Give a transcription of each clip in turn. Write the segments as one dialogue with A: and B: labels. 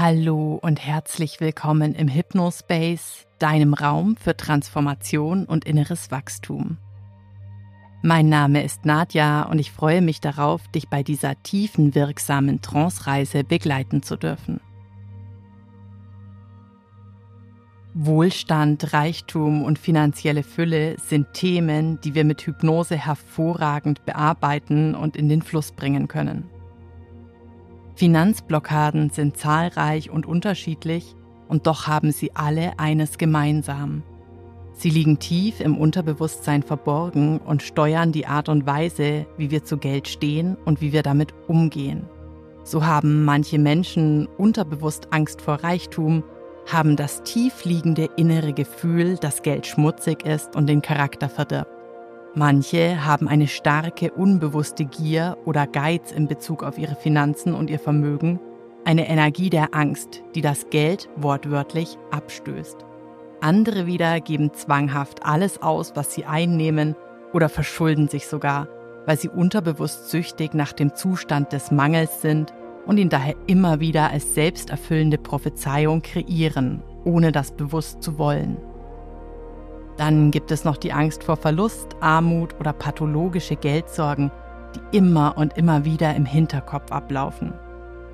A: Hallo und herzlich willkommen im Hypnospace, deinem Raum für Transformation und inneres Wachstum. Mein Name ist Nadja und ich freue mich darauf, dich bei dieser tiefen wirksamen Trance-Reise begleiten zu dürfen. Wohlstand, Reichtum und finanzielle Fülle sind Themen, die wir mit Hypnose hervorragend bearbeiten und in den Fluss bringen können. Finanzblockaden sind zahlreich und unterschiedlich und doch haben sie alle eines gemeinsam. Sie liegen tief im Unterbewusstsein verborgen und steuern die Art und Weise, wie wir zu Geld stehen und wie wir damit umgehen. So haben manche Menschen unterbewusst Angst vor Reichtum, haben das tiefliegende innere Gefühl, dass Geld schmutzig ist und den Charakter verdirbt. Manche haben eine starke, unbewusste Gier oder Geiz in Bezug auf ihre Finanzen und ihr Vermögen, eine Energie der Angst, die das Geld wortwörtlich abstößt. Andere wieder geben zwanghaft alles aus, was sie einnehmen oder verschulden sich sogar, weil sie unterbewusst süchtig nach dem Zustand des Mangels sind und ihn daher immer wieder als selbsterfüllende Prophezeiung kreieren, ohne das bewusst zu wollen. Dann gibt es noch die Angst vor Verlust, Armut oder pathologische Geldsorgen, die immer und immer wieder im Hinterkopf ablaufen.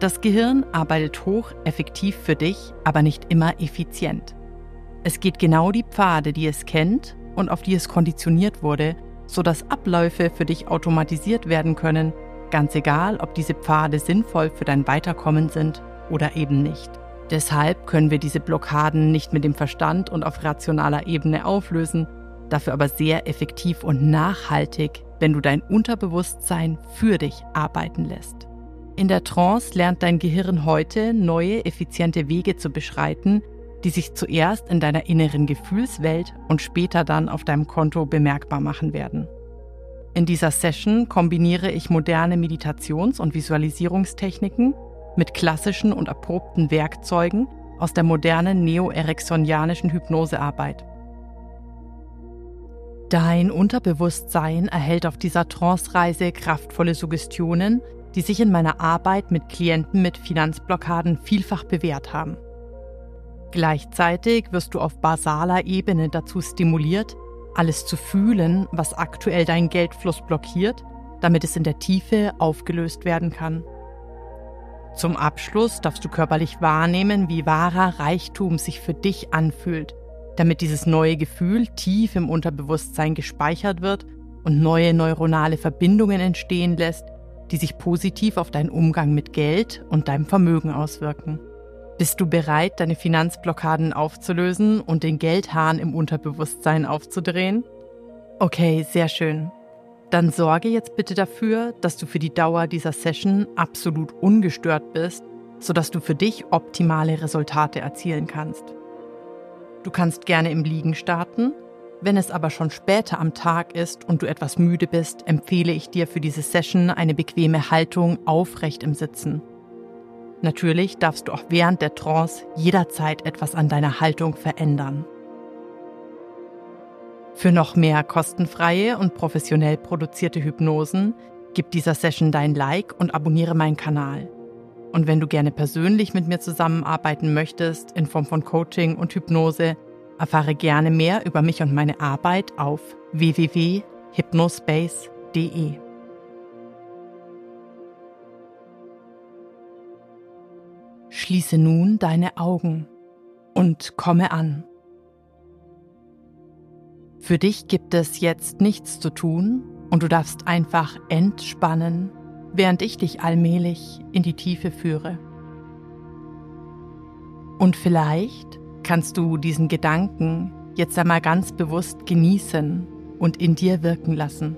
A: Das Gehirn arbeitet hoch effektiv für dich, aber nicht immer effizient. Es geht genau die Pfade, die es kennt und auf die es konditioniert wurde, sodass Abläufe für dich automatisiert werden können, ganz egal, ob diese Pfade sinnvoll für dein Weiterkommen sind oder eben nicht. Deshalb können wir diese Blockaden nicht mit dem Verstand und auf rationaler Ebene auflösen, dafür aber sehr effektiv und nachhaltig, wenn du dein Unterbewusstsein für dich arbeiten lässt. In der Trance lernt dein Gehirn heute neue, effiziente Wege zu beschreiten, die sich zuerst in deiner inneren Gefühlswelt und später dann auf deinem Konto bemerkbar machen werden. In dieser Session kombiniere ich moderne Meditations- und Visualisierungstechniken mit klassischen und erprobten Werkzeugen aus der modernen neo-ericksonianischen Hypnosearbeit. Dein Unterbewusstsein erhält auf dieser Trance-Reise kraftvolle Suggestionen, die sich in meiner Arbeit mit Klienten mit Finanzblockaden vielfach bewährt haben. Gleichzeitig wirst du auf basaler Ebene dazu stimuliert, alles zu fühlen, was aktuell deinen Geldfluss blockiert, damit es in der Tiefe aufgelöst werden kann. Zum Abschluss darfst du körperlich wahrnehmen, wie wahrer Reichtum sich für dich anfühlt, damit dieses neue Gefühl tief im Unterbewusstsein gespeichert wird und neue neuronale Verbindungen entstehen lässt, die sich positiv auf deinen Umgang mit Geld und deinem Vermögen auswirken. Bist du bereit, deine Finanzblockaden aufzulösen und den Geldhahn im Unterbewusstsein aufzudrehen? Okay, sehr schön dann sorge jetzt bitte dafür, dass du für die Dauer dieser Session absolut ungestört bist, sodass du für dich optimale Resultate erzielen kannst. Du kannst gerne im Liegen starten. Wenn es aber schon später am Tag ist und du etwas müde bist, empfehle ich dir für diese Session eine bequeme Haltung aufrecht im Sitzen. Natürlich darfst du auch während der Trance jederzeit etwas an deiner Haltung verändern. Für noch mehr kostenfreie und professionell produzierte Hypnosen gib dieser Session dein Like und abonniere meinen Kanal. Und wenn du gerne persönlich mit mir zusammenarbeiten möchtest in Form von Coaching und Hypnose, erfahre gerne mehr über mich und meine Arbeit auf www.hypnospace.de. Schließe nun deine Augen und komme an. Für dich gibt es jetzt nichts zu tun und du darfst einfach entspannen, während ich dich allmählich in die Tiefe führe. Und vielleicht kannst du diesen Gedanken jetzt einmal ganz bewusst genießen und in dir wirken lassen.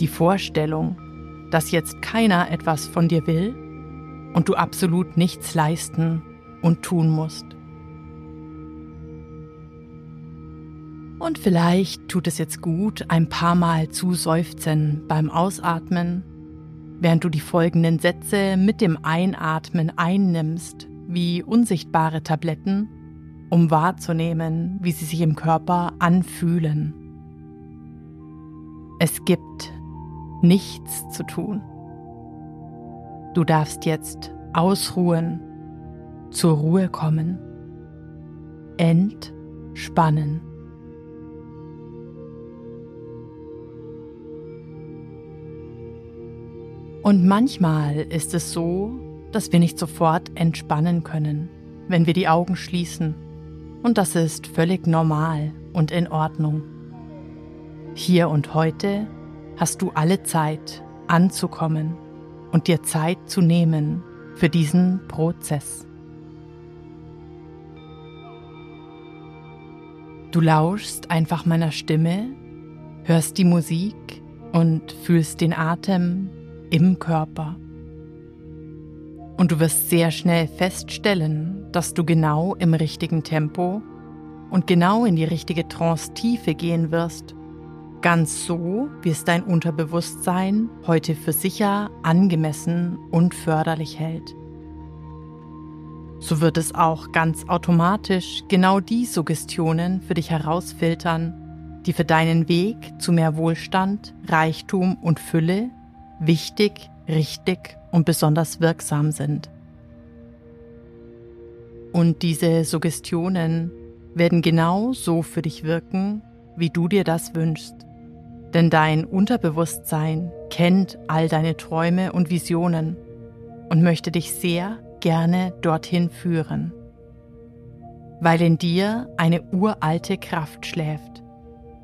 A: Die Vorstellung, dass jetzt keiner etwas von dir will und du absolut nichts leisten und tun musst. Und vielleicht tut es jetzt gut, ein paar Mal zu seufzen beim Ausatmen, während du die folgenden Sätze mit dem Einatmen einnimmst, wie unsichtbare Tabletten, um wahrzunehmen, wie sie sich im Körper anfühlen. Es gibt nichts zu tun. Du darfst jetzt ausruhen zur Ruhe kommen, entspannen. Und manchmal ist es so, dass wir nicht sofort entspannen können, wenn wir die Augen schließen. Und das ist völlig normal und in Ordnung. Hier und heute hast du alle Zeit anzukommen und dir Zeit zu nehmen für diesen Prozess. Du lauschst einfach meiner Stimme, hörst die Musik und fühlst den Atem im Körper. Und du wirst sehr schnell feststellen, dass du genau im richtigen Tempo und genau in die richtige Trance-Tiefe gehen wirst, ganz so, wie es dein Unterbewusstsein heute für sicher, angemessen und förderlich hält. So wird es auch ganz automatisch genau die Suggestionen für dich herausfiltern, die für deinen Weg zu mehr Wohlstand, Reichtum und Fülle wichtig, richtig und besonders wirksam sind. Und diese Suggestionen werden genau so für dich wirken, wie du dir das wünschst. Denn dein Unterbewusstsein kennt all deine Träume und Visionen und möchte dich sehr gerne dorthin führen. Weil in dir eine uralte Kraft schläft,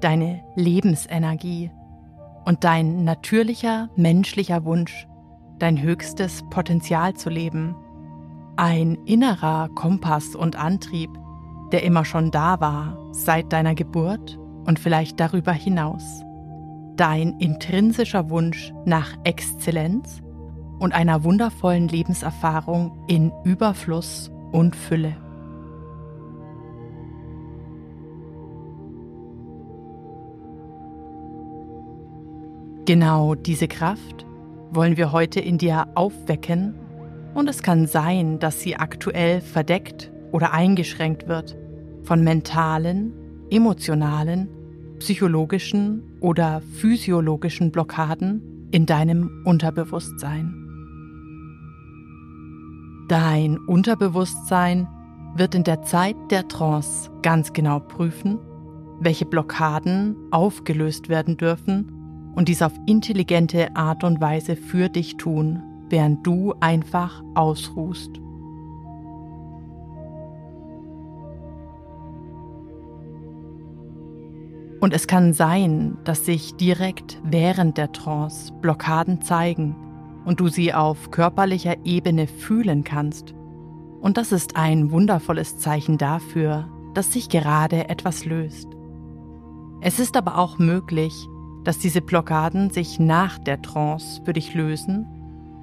A: deine Lebensenergie und dein natürlicher menschlicher Wunsch, dein höchstes Potenzial zu leben. Ein innerer Kompass und Antrieb, der immer schon da war, seit deiner Geburt und vielleicht darüber hinaus. Dein intrinsischer Wunsch nach Exzellenz und einer wundervollen Lebenserfahrung in Überfluss und Fülle. Genau diese Kraft wollen wir heute in dir aufwecken und es kann sein, dass sie aktuell verdeckt oder eingeschränkt wird von mentalen, emotionalen, psychologischen oder physiologischen Blockaden in deinem Unterbewusstsein. Dein Unterbewusstsein wird in der Zeit der Trance ganz genau prüfen, welche Blockaden aufgelöst werden dürfen und dies auf intelligente Art und Weise für dich tun, während du einfach ausruhst. Und es kann sein, dass sich direkt während der Trance Blockaden zeigen und du sie auf körperlicher Ebene fühlen kannst. Und das ist ein wundervolles Zeichen dafür, dass sich gerade etwas löst. Es ist aber auch möglich, dass diese Blockaden sich nach der Trance für dich lösen,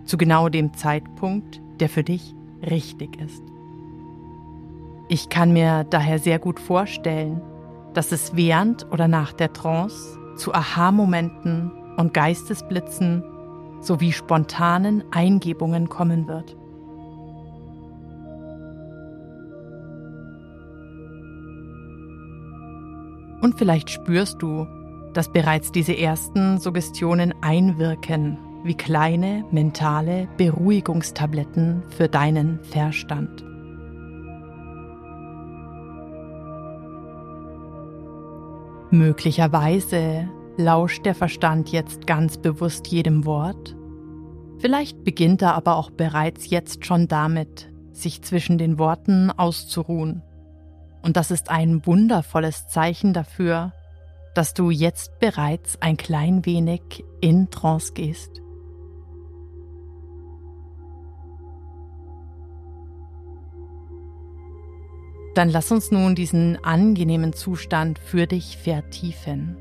A: zu genau dem Zeitpunkt, der für dich richtig ist. Ich kann mir daher sehr gut vorstellen, dass es während oder nach der Trance zu Aha-Momenten und Geistesblitzen sowie spontanen Eingebungen kommen wird. Und vielleicht spürst du, dass bereits diese ersten Suggestionen einwirken wie kleine mentale Beruhigungstabletten für deinen Verstand. Möglicherweise lauscht der Verstand jetzt ganz bewusst jedem Wort. Vielleicht beginnt er aber auch bereits jetzt schon damit, sich zwischen den Worten auszuruhen. Und das ist ein wundervolles Zeichen dafür, dass du jetzt bereits ein klein wenig in Trance gehst. Dann lass uns nun diesen angenehmen Zustand für dich vertiefen.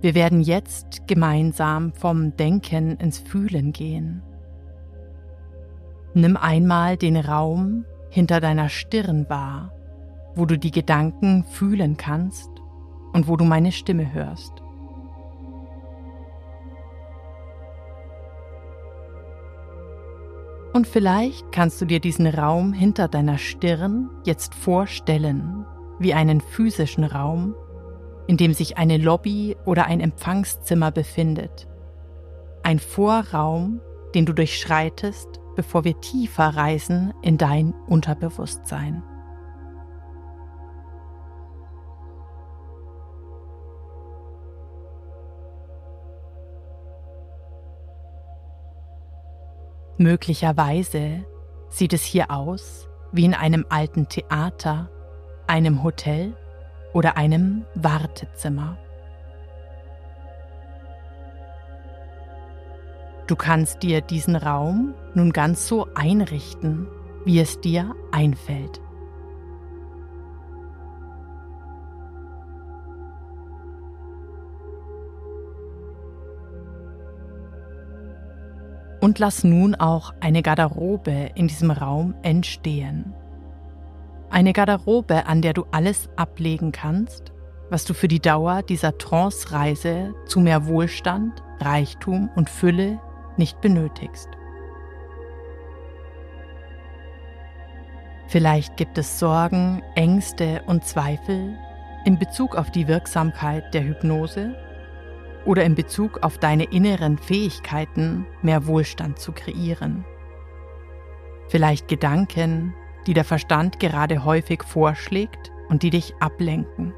A: Wir werden jetzt gemeinsam vom Denken ins Fühlen gehen. Nimm einmal den Raum hinter deiner Stirn wahr, wo du die Gedanken fühlen kannst und wo du meine Stimme hörst. Und vielleicht kannst du dir diesen Raum hinter deiner Stirn jetzt vorstellen wie einen physischen Raum, in dem sich eine Lobby oder ein Empfangszimmer befindet. Ein Vorraum, den du durchschreitest, bevor wir tiefer reisen in dein Unterbewusstsein. Möglicherweise sieht es hier aus wie in einem alten Theater, einem Hotel oder einem Wartezimmer. Du kannst dir diesen Raum nun ganz so einrichten, wie es dir einfällt. Und lass nun auch eine Garderobe in diesem Raum entstehen. Eine Garderobe, an der du alles ablegen kannst, was du für die Dauer dieser Trance-Reise zu mehr Wohlstand, Reichtum und Fülle nicht benötigst. Vielleicht gibt es Sorgen, Ängste und Zweifel in Bezug auf die Wirksamkeit der Hypnose oder in Bezug auf deine inneren Fähigkeiten, mehr Wohlstand zu kreieren. Vielleicht Gedanken, die der Verstand gerade häufig vorschlägt und die dich ablenken.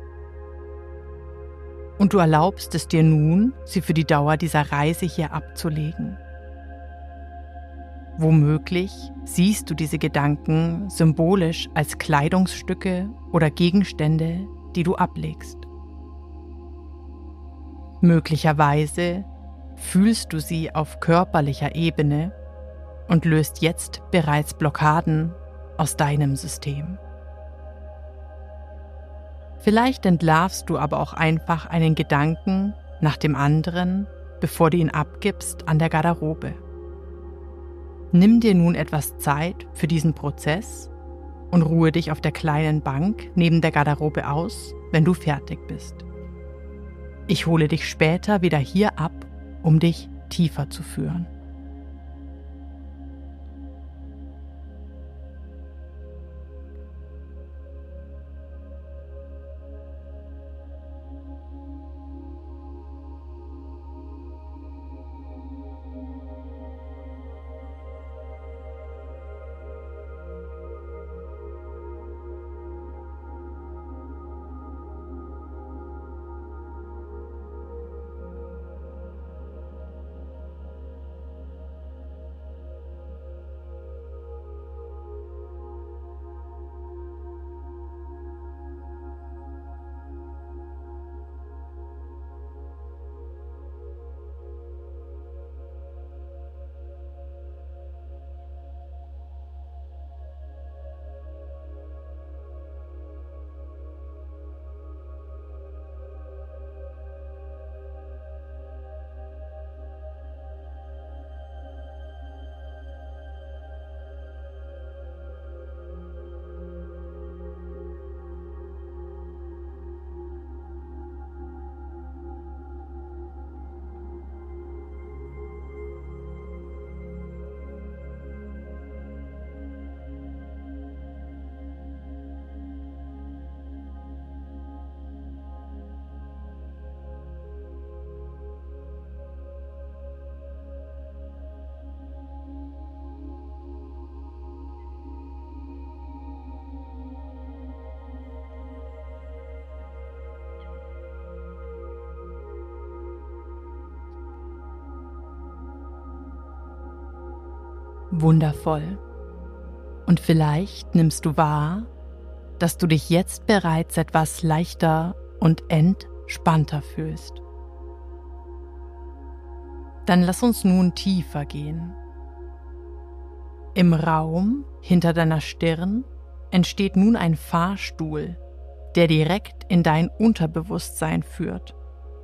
A: Und du erlaubst es dir nun, sie für die Dauer dieser Reise hier abzulegen. Womöglich siehst du diese Gedanken symbolisch als Kleidungsstücke oder Gegenstände, die du ablegst. Möglicherweise fühlst du sie auf körperlicher Ebene und löst jetzt bereits Blockaden aus deinem System. Vielleicht entlarvst du aber auch einfach einen Gedanken nach dem anderen, bevor du ihn abgibst an der Garderobe. Nimm dir nun etwas Zeit für diesen Prozess und ruhe dich auf der kleinen Bank neben der Garderobe aus, wenn du fertig bist. Ich hole dich später wieder hier ab, um dich tiefer zu führen. Wundervoll. Und vielleicht nimmst du wahr, dass du dich jetzt bereits etwas leichter und entspannter fühlst. Dann lass uns nun tiefer gehen. Im Raum hinter deiner Stirn entsteht nun ein Fahrstuhl, der direkt in dein Unterbewusstsein führt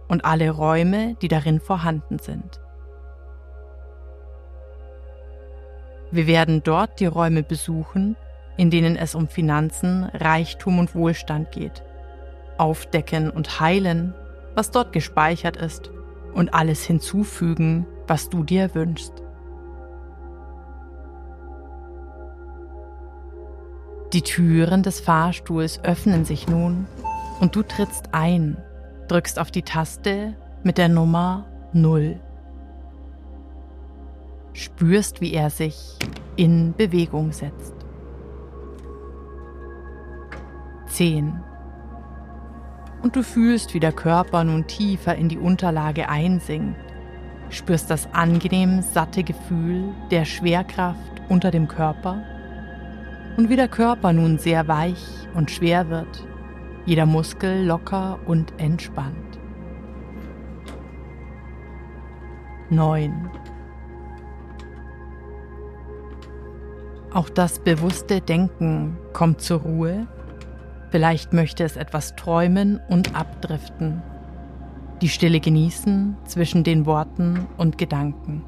A: und alle Räume, die darin vorhanden sind. Wir werden dort die Räume besuchen, in denen es um Finanzen, Reichtum und Wohlstand geht. Aufdecken und heilen, was dort gespeichert ist und alles hinzufügen, was du dir wünschst. Die Türen des Fahrstuhls öffnen sich nun und du trittst ein, drückst auf die Taste mit der Nummer 0. spürst, wie er sich in Bewegung setzt. 10. Und du fühlst, wie der Körper nun tiefer in die Unterlage einsinkt, spürst das angenehm satte Gefühl der Schwerkraft unter dem Körper und wie der Körper nun sehr weich und schwer wird, jeder Muskel locker und entspannt. 9. Auch das bewusste Denken kommt zur Ruhe. Vielleicht möchte es etwas träumen und abdriften. Die Stille genießen zwischen den Worten und Gedanken.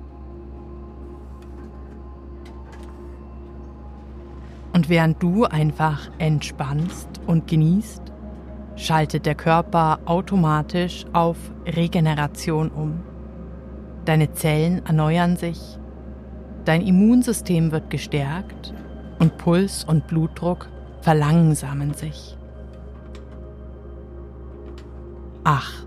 A: Und während du einfach entspannst und genießt, schaltet der Körper automatisch auf Regeneration um. Deine Zellen erneuern sich, dein Immunsystem wird gestärkt und Puls und Blutdruck verlangsamen sich. Ach.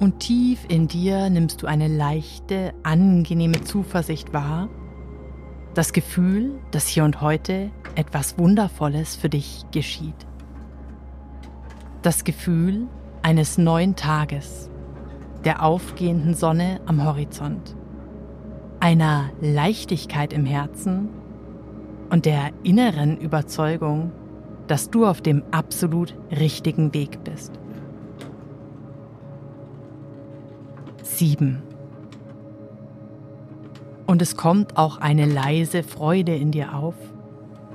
A: Und tief in dir nimmst du eine leichte, angenehme Zuversicht wahr, das Gefühl, dass hier und heute etwas Wundervolles für dich geschieht. Das Gefühl eines neuen Tages, der aufgehenden Sonne am Horizont, einer Leichtigkeit im Herzen und der inneren Überzeugung, dass du auf dem absolut richtigen Weg bist. 7. Und es kommt auch eine leise Freude in dir auf,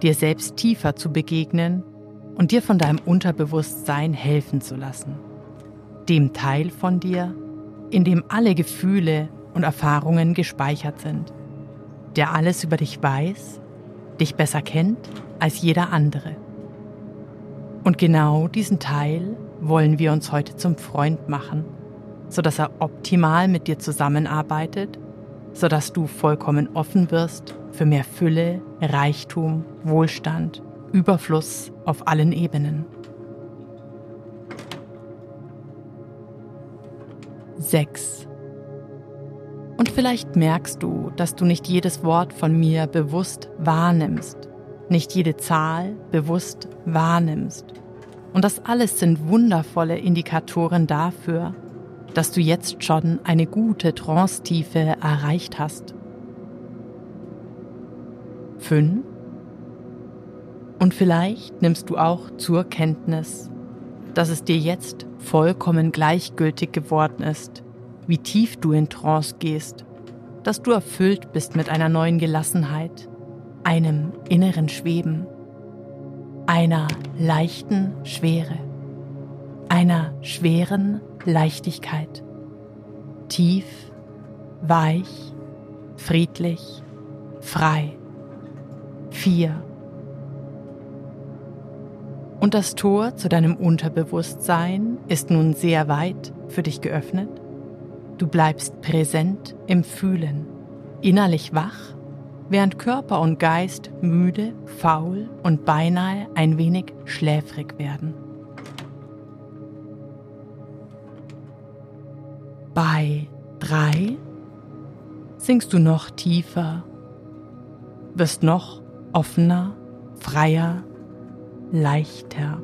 A: dir selbst tiefer zu begegnen und dir von deinem Unterbewusstsein helfen zu lassen. Dem Teil von dir, in dem alle Gefühle und Erfahrungen gespeichert sind, der alles über dich weiß, dich besser kennt als jeder andere. Und genau diesen Teil wollen wir uns heute zum Freund machen, sodass er optimal mit dir zusammenarbeitet sodass du vollkommen offen wirst für mehr Fülle, Reichtum, Wohlstand, Überfluss auf allen Ebenen. 6. Und vielleicht merkst du, dass du nicht jedes Wort von mir bewusst wahrnimmst, nicht jede Zahl bewusst wahrnimmst. Und das alles sind wundervolle Indikatoren dafür, dass du jetzt schon eine gute Trance-Tiefe erreicht hast. 5. Und vielleicht nimmst du auch zur Kenntnis, dass es dir jetzt vollkommen gleichgültig geworden ist, wie tief du in Trance gehst, dass du erfüllt bist mit einer neuen Gelassenheit, einem inneren Schweben, einer leichten Schwere, einer schweren Leichtigkeit. Tief, weich, friedlich, frei. Vier. Und das Tor zu deinem Unterbewusstsein ist nun sehr weit für dich geöffnet. Du bleibst präsent im Fühlen, innerlich wach, während Körper und Geist müde, faul und beinahe ein wenig schläfrig werden. Bei drei sinkst du noch tiefer, wirst noch offener, freier, leichter.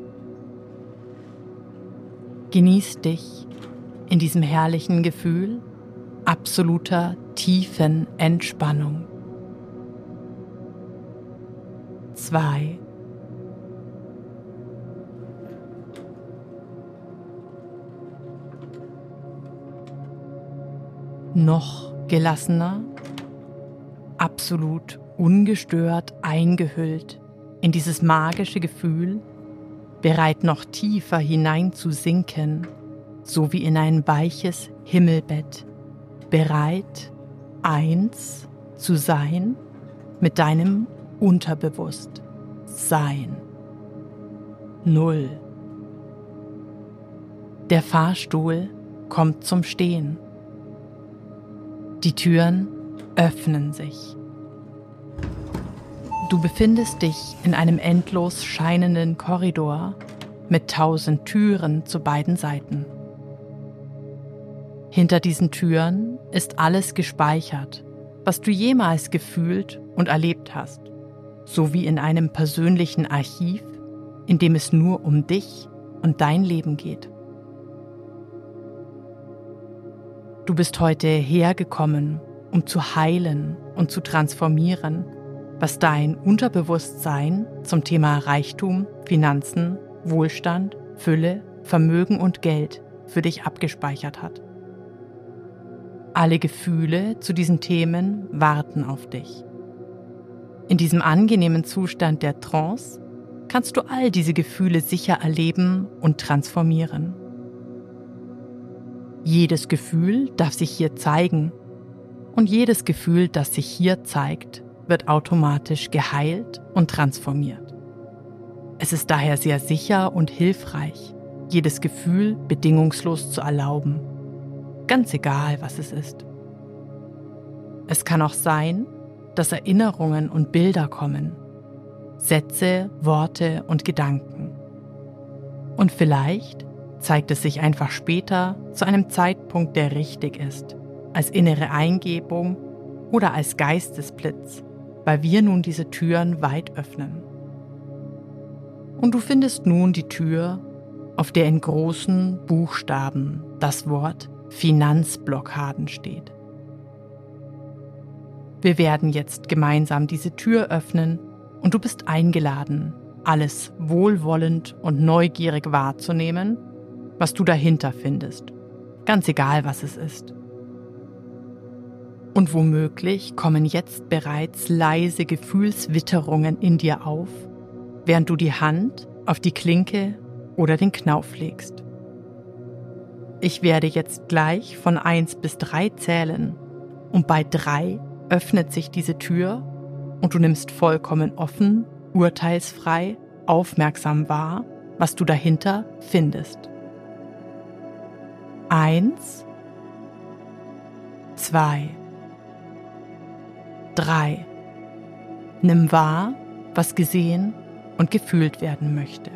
A: Genieß dich in diesem herrlichen Gefühl absoluter tiefen Entspannung. Zwei. noch gelassener, absolut ungestört eingehüllt in dieses magische Gefühl, bereit noch tiefer hineinzusinken, so wie in ein weiches Himmelbett, bereit eins zu sein mit deinem Unterbewusstsein. Null. Der Fahrstuhl kommt zum Stehen. Die Türen öffnen sich. Du befindest dich in einem endlos scheinenden Korridor mit tausend Türen zu beiden Seiten. Hinter diesen Türen ist alles gespeichert, was du jemals gefühlt und erlebt hast, so wie in einem persönlichen Archiv, in dem es nur um dich und dein Leben geht. Du bist heute hergekommen, um zu heilen und zu transformieren, was dein Unterbewusstsein zum Thema Reichtum, Finanzen, Wohlstand, Fülle, Vermögen und Geld für dich abgespeichert hat. Alle Gefühle zu diesen Themen warten auf dich. In diesem angenehmen Zustand der Trance kannst du all diese Gefühle sicher erleben und transformieren. Jedes Gefühl darf sich hier zeigen und jedes Gefühl, das sich hier zeigt, wird automatisch geheilt und transformiert. Es ist daher sehr sicher und hilfreich, jedes Gefühl bedingungslos zu erlauben ganz egal, was es ist. Es kann auch sein, dass Erinnerungen und Bilder kommen, Sätze, Worte und Gedanken. Und vielleicht zeigt es sich einfach später zu einem Zeitpunkt, der richtig ist, als innere Eingebung oder als Geistesblitz, weil wir nun diese Türen weit öffnen. Und du findest nun die Tür, auf der in großen Buchstaben das Wort Finanzblockaden steht. Wir werden jetzt gemeinsam diese Tür öffnen und du bist eingeladen, alles wohlwollend und neugierig wahrzunehmen, was du dahinter findest, ganz egal was es ist. Und womöglich kommen jetzt bereits leise Gefühlswitterungen in dir auf, während du die Hand auf die Klinke oder den Knauf legst. Ich werde jetzt gleich von 1 bis 3 zählen und bei 3 öffnet sich diese Tür und du nimmst vollkommen offen, urteilsfrei, aufmerksam wahr, was du dahinter findest. 1, 2, 3. Nimm wahr, was gesehen und gefühlt werden möchte.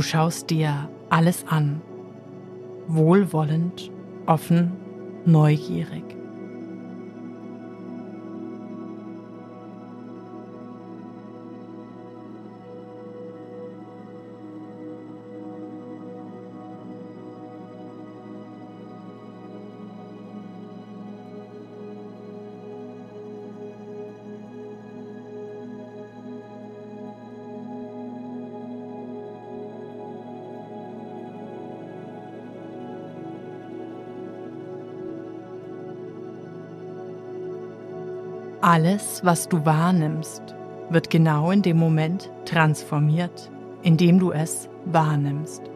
A: Du schaust dir alles an, wohlwollend, offen, neugierig. Alles, was du wahrnimmst, wird genau in dem Moment transformiert, in dem du es wahrnimmst.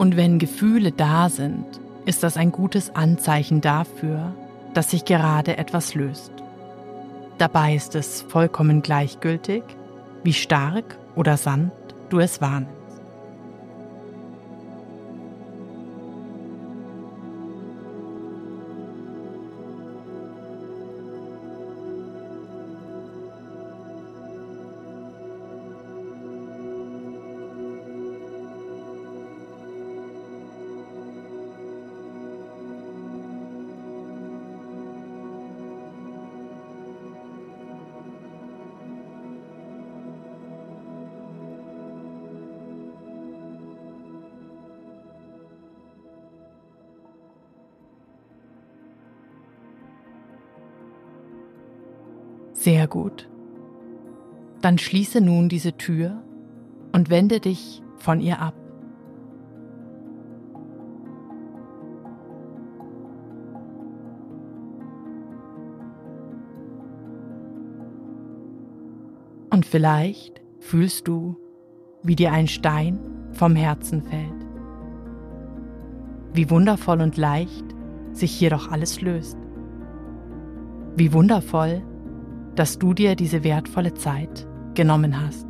A: Und wenn Gefühle da sind, ist das ein gutes Anzeichen dafür, dass sich gerade etwas löst. Dabei ist es vollkommen gleichgültig, wie stark oder sanft du es wahrnimmst. Sehr gut. Dann schließe nun diese Tür und wende dich von ihr ab. Und vielleicht fühlst du, wie dir ein Stein vom Herzen fällt. Wie wundervoll und leicht sich hier doch alles löst. Wie wundervoll, dass du dir diese wertvolle Zeit genommen hast.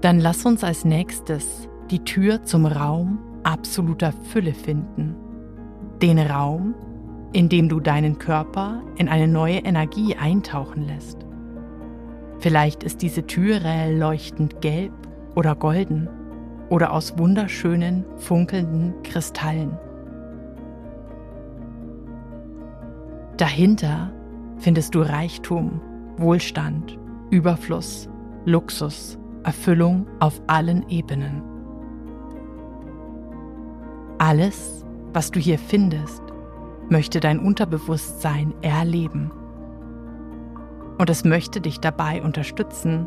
A: Dann lass uns als nächstes die Tür zum Raum absoluter Fülle finden. Den Raum, in dem du deinen Körper in eine neue Energie eintauchen lässt. Vielleicht ist diese Türe leuchtend gelb oder golden oder aus wunderschönen, funkelnden Kristallen. Dahinter findest du Reichtum, Wohlstand, Überfluss, Luxus, Erfüllung auf allen Ebenen. Alles, was du hier findest, möchte dein Unterbewusstsein erleben. Und es möchte dich dabei unterstützen,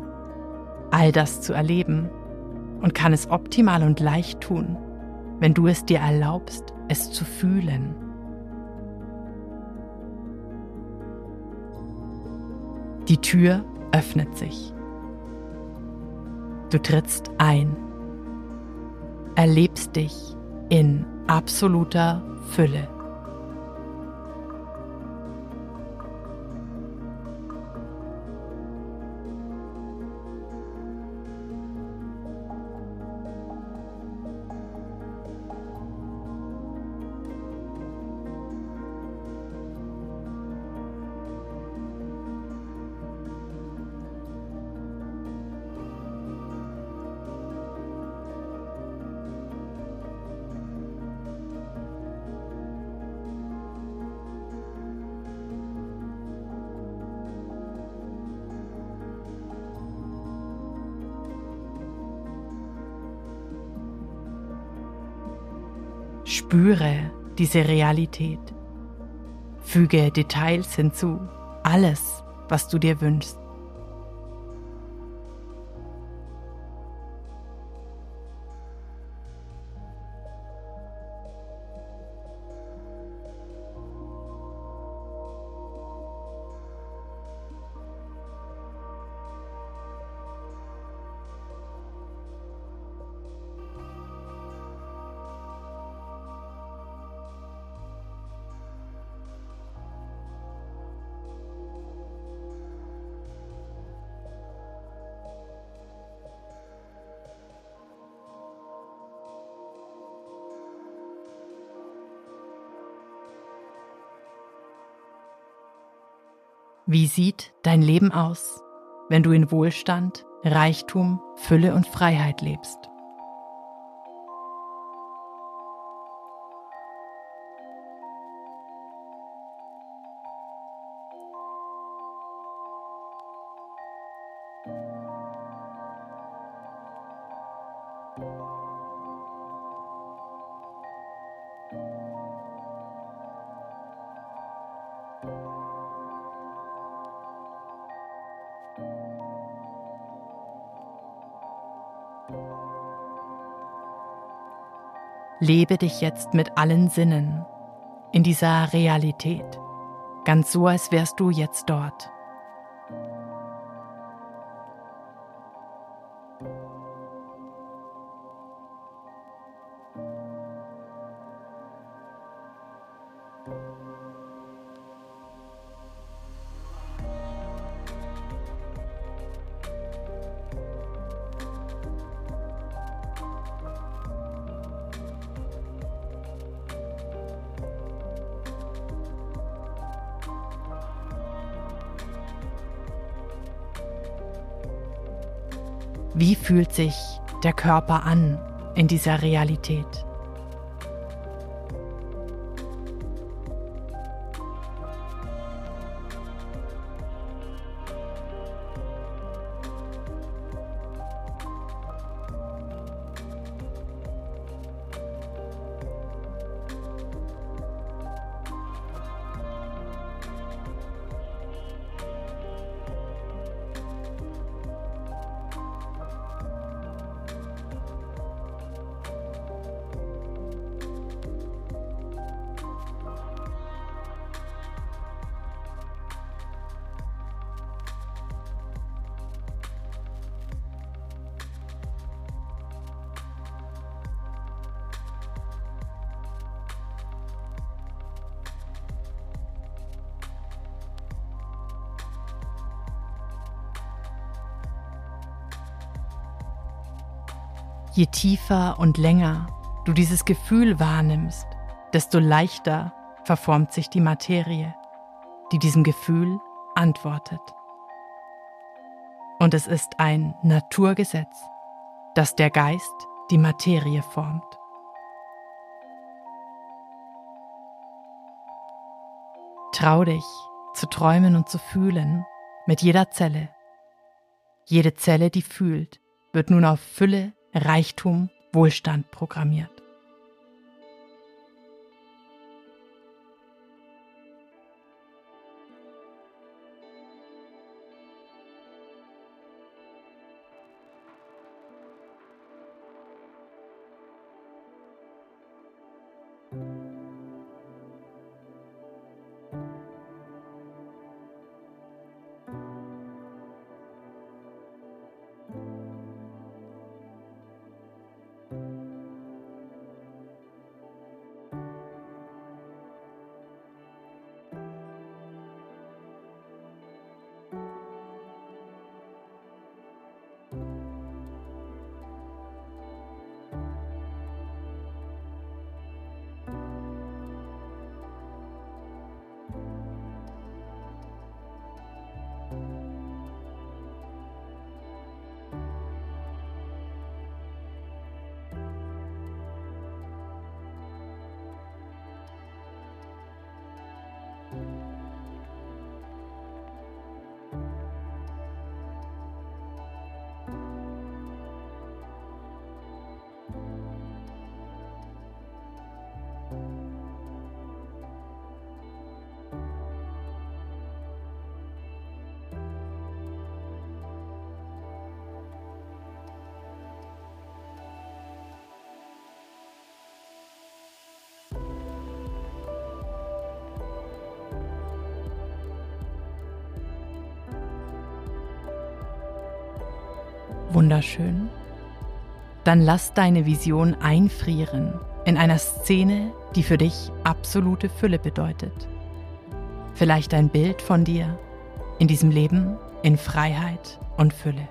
A: all das zu erleben und kann es optimal und leicht tun, wenn du es dir erlaubst, es zu fühlen. Die Tür öffnet sich. Du trittst ein, erlebst dich in absoluter Fülle. Diese Realität. Füge Details hinzu, alles, was du dir wünschst. Wie sieht dein Leben aus, wenn du in Wohlstand, Reichtum, Fülle und Freiheit lebst? Lebe dich jetzt mit allen Sinnen in dieser Realität, ganz so, als wärst du jetzt dort. Wie fühlt sich der Körper an in dieser Realität? Je tiefer und länger du dieses Gefühl wahrnimmst, desto leichter verformt sich die Materie, die diesem Gefühl antwortet. Und es ist ein Naturgesetz, dass der Geist die Materie formt. Trau dich zu träumen und zu fühlen mit jeder Zelle. Jede Zelle, die fühlt, wird nun auf Fülle, Reichtum, Wohlstand programmiert. Wunderschön. Dann lass deine Vision einfrieren in einer Szene, die für dich absolute Fülle bedeutet. Vielleicht ein Bild von dir in diesem Leben in Freiheit und Fülle.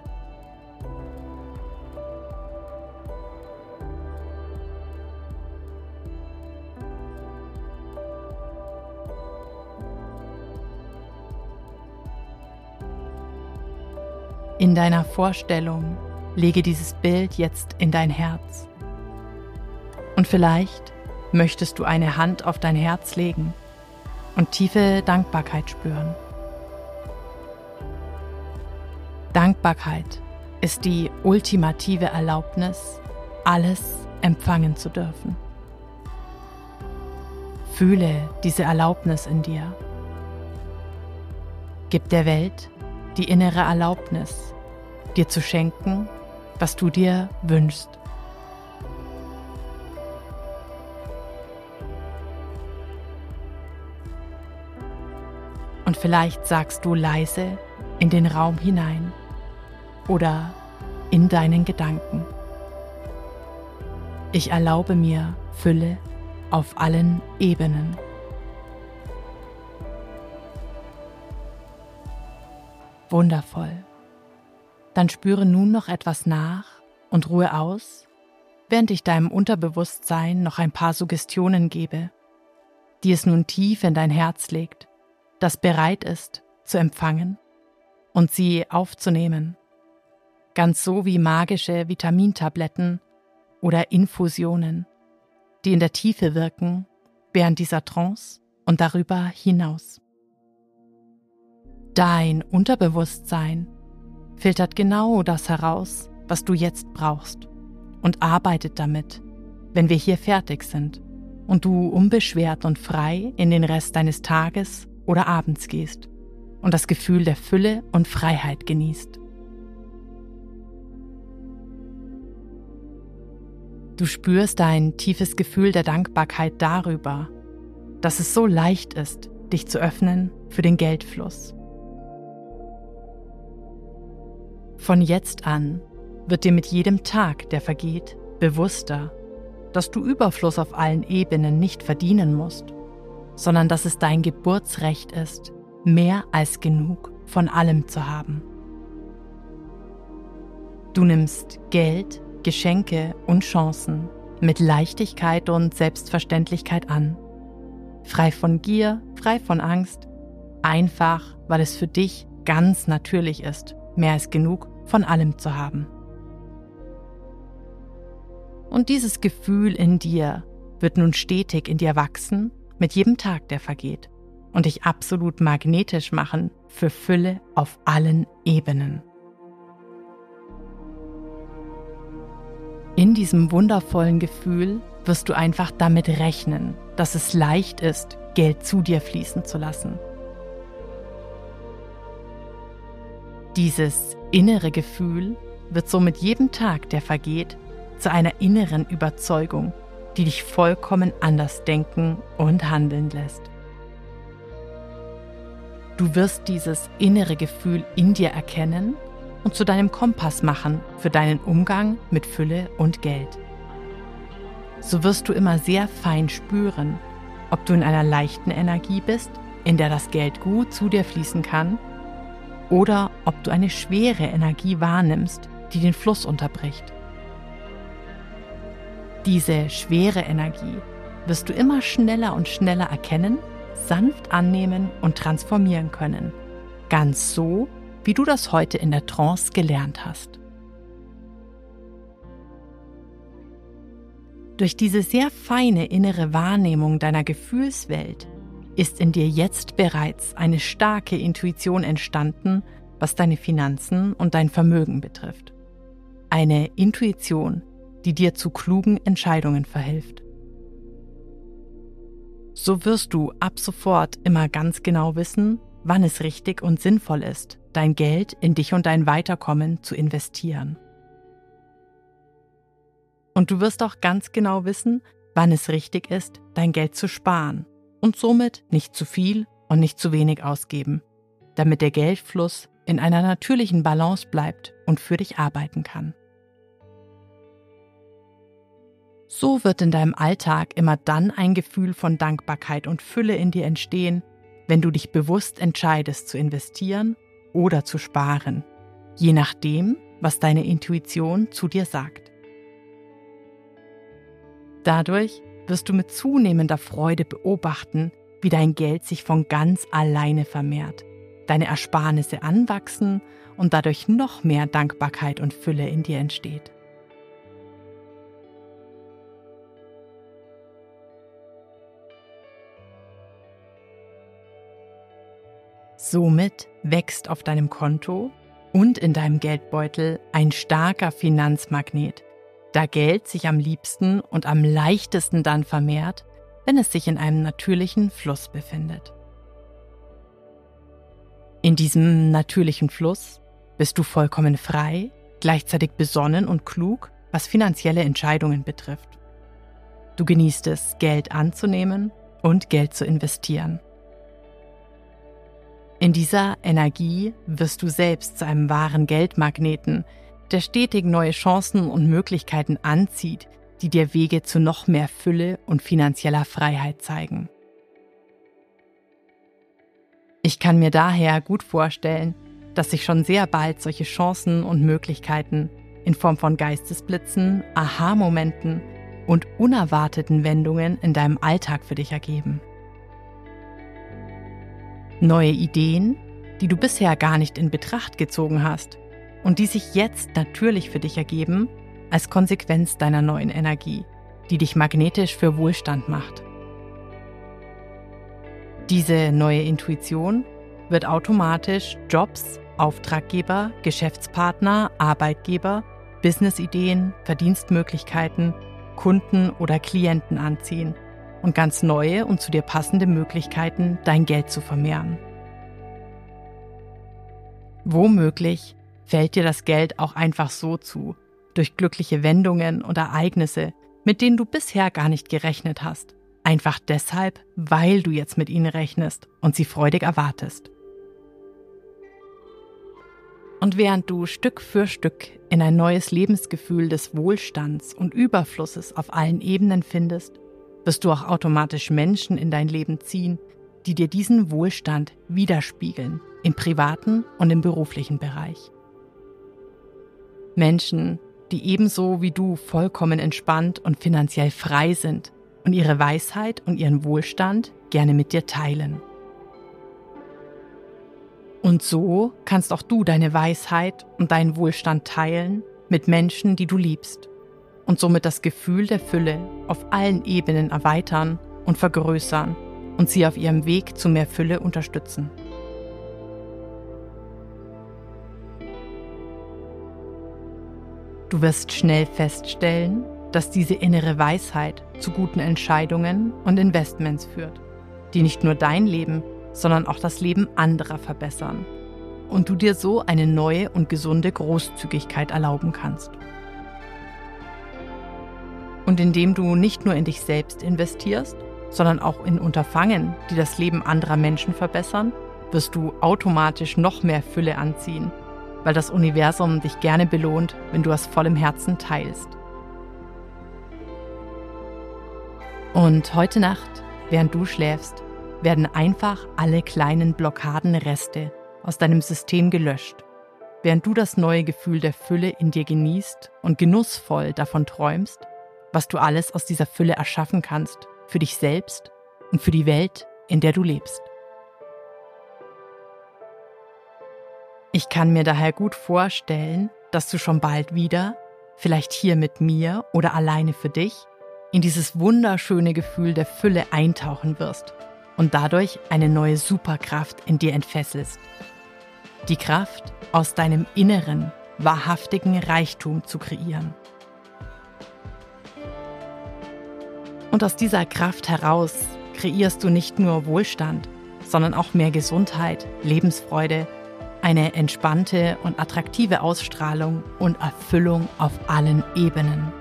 A: Deiner Vorstellung lege dieses Bild jetzt in dein Herz. Und vielleicht möchtest du eine Hand auf dein Herz legen und tiefe Dankbarkeit spüren. Dankbarkeit ist die ultimative Erlaubnis, alles empfangen zu dürfen. Fühle diese Erlaubnis in dir. Gib der Welt die innere Erlaubnis, dir zu schenken, was du dir wünschst. Und vielleicht sagst du leise in den Raum hinein oder in deinen Gedanken. Ich erlaube mir Fülle auf allen Ebenen. Wundervoll. Dann spüre nun noch etwas nach und ruhe aus, während ich deinem Unterbewusstsein noch ein paar Suggestionen gebe, die es nun tief in dein Herz legt, das bereit ist zu empfangen und sie aufzunehmen. Ganz so wie magische Vitamintabletten oder Infusionen, die in der Tiefe wirken, während dieser Trance und darüber hinaus. Dein Unterbewusstsein filtert genau das heraus, was du jetzt brauchst und arbeitet damit, wenn wir hier fertig sind und du unbeschwert und frei in den Rest deines Tages oder Abends gehst und das Gefühl der Fülle und Freiheit genießt. Du spürst ein tiefes Gefühl der Dankbarkeit darüber, dass es so leicht ist, dich zu öffnen für den Geldfluss Von jetzt an wird dir mit jedem Tag, der vergeht, bewusster, dass du Überfluss auf allen Ebenen nicht verdienen musst, sondern dass es dein Geburtsrecht ist, mehr als genug von allem zu haben. Du nimmst Geld Geschenke und Chancen mit Leichtigkeit und Selbstverständlichkeit an. Frei von Gier, frei von Angst, einfach weil es für dich ganz natürlich ist, mehr als genug von allem zu haben. Und dieses Gefühl in dir wird nun stetig in dir wachsen mit jedem Tag, der vergeht und dich absolut magnetisch machen für Fülle auf allen Ebenen. In diesem wundervollen Gefühl wirst du einfach damit rechnen, dass es leicht ist, Geld zu dir fließen zu lassen. Dieses innere Gefühl wird so mit jedem Tag, der vergeht, zu einer inneren Überzeugung, die dich vollkommen anders denken und handeln lässt. Du wirst dieses innere Gefühl in dir erkennen und zu deinem Kompass machen für deinen Umgang mit Fülle und Geld. So wirst du immer sehr fein spüren, ob du in einer leichten Energie bist, in der das Geld gut zu dir fließen kann, oder ob du eine schwere Energie wahrnimmst, die den Fluss unterbricht. Diese schwere Energie wirst du immer schneller und schneller erkennen, sanft annehmen und transformieren können. Ganz so, wie du das heute in der Trance gelernt hast. Durch diese sehr feine innere Wahrnehmung deiner Gefühlswelt ist in dir jetzt bereits eine starke Intuition entstanden, was deine Finanzen und dein Vermögen betrifft. Eine Intuition, die dir zu klugen Entscheidungen verhilft. So wirst du ab sofort immer ganz genau wissen, wann es richtig und sinnvoll ist, dein Geld in dich und dein Weiterkommen zu investieren. Und du wirst auch ganz genau wissen, wann es richtig ist, dein Geld zu sparen und somit nicht zu viel und nicht zu wenig ausgeben, damit der Geldfluss in einer natürlichen Balance bleibt und für dich arbeiten kann. So wird in deinem Alltag immer dann ein Gefühl von Dankbarkeit und Fülle in dir entstehen, wenn du dich bewusst entscheidest zu investieren oder zu sparen, je nachdem, was deine Intuition zu dir sagt. Dadurch wirst du mit zunehmender Freude beobachten, wie dein Geld sich von ganz alleine vermehrt, deine Ersparnisse anwachsen und dadurch noch mehr Dankbarkeit und Fülle in dir entsteht. Somit wächst auf deinem Konto und in deinem Geldbeutel ein starker Finanzmagnet, da Geld sich am liebsten und am leichtesten dann vermehrt, wenn es sich in einem natürlichen Fluss befindet. In diesem natürlichen Fluss bist du vollkommen frei, gleichzeitig besonnen und klug, was finanzielle Entscheidungen betrifft. Du genießt es, Geld anzunehmen und Geld zu investieren. In dieser Energie wirst du selbst zu einem wahren Geldmagneten, der stetig neue Chancen und Möglichkeiten anzieht, die dir Wege zu noch mehr Fülle und finanzieller Freiheit zeigen. Ich kann mir daher gut vorstellen, dass sich schon sehr bald solche Chancen und Möglichkeiten in Form von Geistesblitzen, Aha-Momenten und unerwarteten Wendungen in deinem Alltag für dich ergeben. Neue Ideen, die du bisher gar nicht in Betracht gezogen hast und die sich jetzt natürlich für dich ergeben als Konsequenz deiner neuen Energie, die dich magnetisch für Wohlstand macht. Diese neue Intuition wird automatisch Jobs, Auftraggeber, Geschäftspartner, Arbeitgeber, Businessideen, Verdienstmöglichkeiten, Kunden oder Klienten anziehen und ganz neue und zu dir passende Möglichkeiten, dein Geld zu vermehren. Womöglich fällt dir das Geld auch einfach so zu, durch glückliche Wendungen und Ereignisse, mit denen du bisher gar nicht gerechnet hast. Einfach deshalb, weil du jetzt mit ihnen rechnest und sie freudig erwartest. Und während du Stück für Stück in ein neues Lebensgefühl des Wohlstands und Überflusses auf allen Ebenen findest, wirst du auch automatisch Menschen in dein Leben ziehen, die dir diesen Wohlstand widerspiegeln, im privaten und im beruflichen Bereich. Menschen, die ebenso wie du vollkommen entspannt und finanziell frei sind und ihre Weisheit und ihren Wohlstand gerne mit dir teilen. Und so kannst auch du deine Weisheit und deinen Wohlstand teilen mit Menschen, die du liebst und somit das Gefühl der Fülle auf allen Ebenen erweitern und vergrößern und sie auf ihrem Weg zu mehr Fülle unterstützen. Du wirst schnell feststellen, dass diese innere Weisheit zu guten Entscheidungen und Investments führt, die nicht nur dein Leben, sondern auch das Leben anderer verbessern und du dir so eine neue und gesunde Großzügigkeit erlauben kannst. Und indem du nicht nur in dich selbst investierst, sondern auch in Unterfangen, die das Leben anderer Menschen verbessern, wirst du automatisch noch mehr Fülle anziehen, weil das Universum dich gerne belohnt, wenn du aus vollem Herzen teilst. Und heute Nacht, während du schläfst, werden einfach alle kleinen Blockadenreste aus deinem System gelöscht, während du das neue Gefühl der Fülle in dir genießt und genussvoll davon träumst, was du alles aus dieser Fülle erschaffen kannst, für dich selbst und für die Welt, in der du lebst. Ich kann mir daher gut vorstellen, dass du schon bald wieder, vielleicht hier mit mir oder alleine für dich, in dieses wunderschöne Gefühl der Fülle eintauchen wirst und dadurch eine neue Superkraft in dir entfesselst. Die Kraft, aus deinem inneren, wahrhaftigen Reichtum zu kreieren. Und aus dieser Kraft heraus kreierst du nicht nur Wohlstand, sondern auch mehr Gesundheit, Lebensfreude, eine entspannte und attraktive Ausstrahlung und Erfüllung auf allen Ebenen.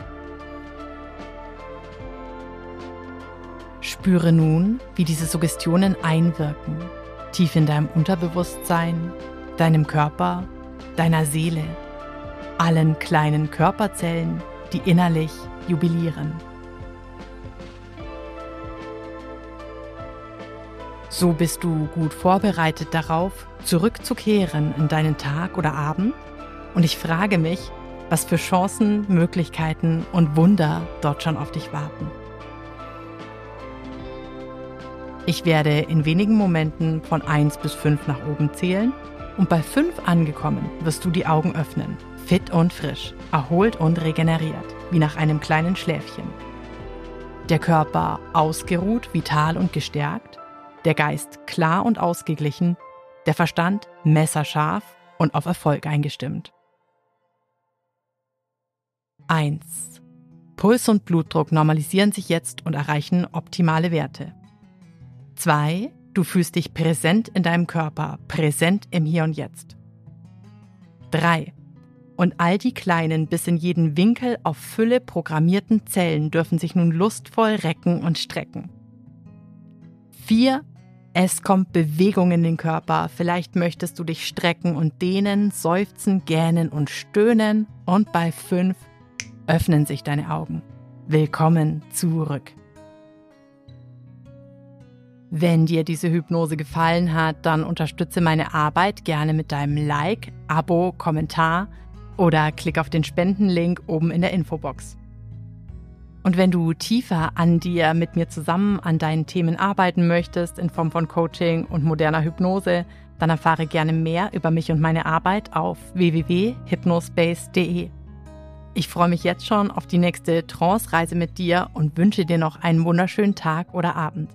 A: Spüre nun, wie diese Suggestionen einwirken, tief in deinem Unterbewusstsein, deinem Körper, deiner Seele, allen kleinen Körperzellen, die innerlich jubilieren. So bist du gut vorbereitet darauf, zurückzukehren in deinen Tag oder Abend. Und ich frage mich, was für Chancen, Möglichkeiten und Wunder dort schon auf dich warten. Ich werde in wenigen Momenten von 1 bis 5 nach oben zählen und bei 5 angekommen wirst du die Augen öffnen, fit und frisch, erholt und regeneriert, wie nach einem kleinen Schläfchen. Der Körper ausgeruht, vital und gestärkt, der Geist klar und ausgeglichen, der Verstand messerscharf und auf Erfolg eingestimmt. 1. Puls und Blutdruck normalisieren sich jetzt und erreichen optimale Werte. Zwei, du fühlst dich präsent in deinem Körper, präsent im Hier und Jetzt. Drei, und all die kleinen bis in jeden Winkel auf Fülle programmierten Zellen dürfen sich nun lustvoll recken und strecken. Vier, es kommt Bewegung in den Körper. Vielleicht möchtest du dich strecken und dehnen, seufzen, gähnen und stöhnen. Und bei fünf öffnen sich deine Augen. Willkommen zurück. Wenn dir diese Hypnose gefallen hat, dann unterstütze meine Arbeit gerne mit deinem Like, Abo, Kommentar oder klick auf den Spendenlink oben in der Infobox. Und wenn du tiefer an dir mit mir zusammen an deinen Themen arbeiten möchtest in Form von Coaching und moderner Hypnose, dann erfahre gerne mehr über mich und meine Arbeit auf www.hypnospace.de. Ich freue mich jetzt schon auf die nächste Trance-Reise mit dir und wünsche dir noch einen wunderschönen Tag oder Abend.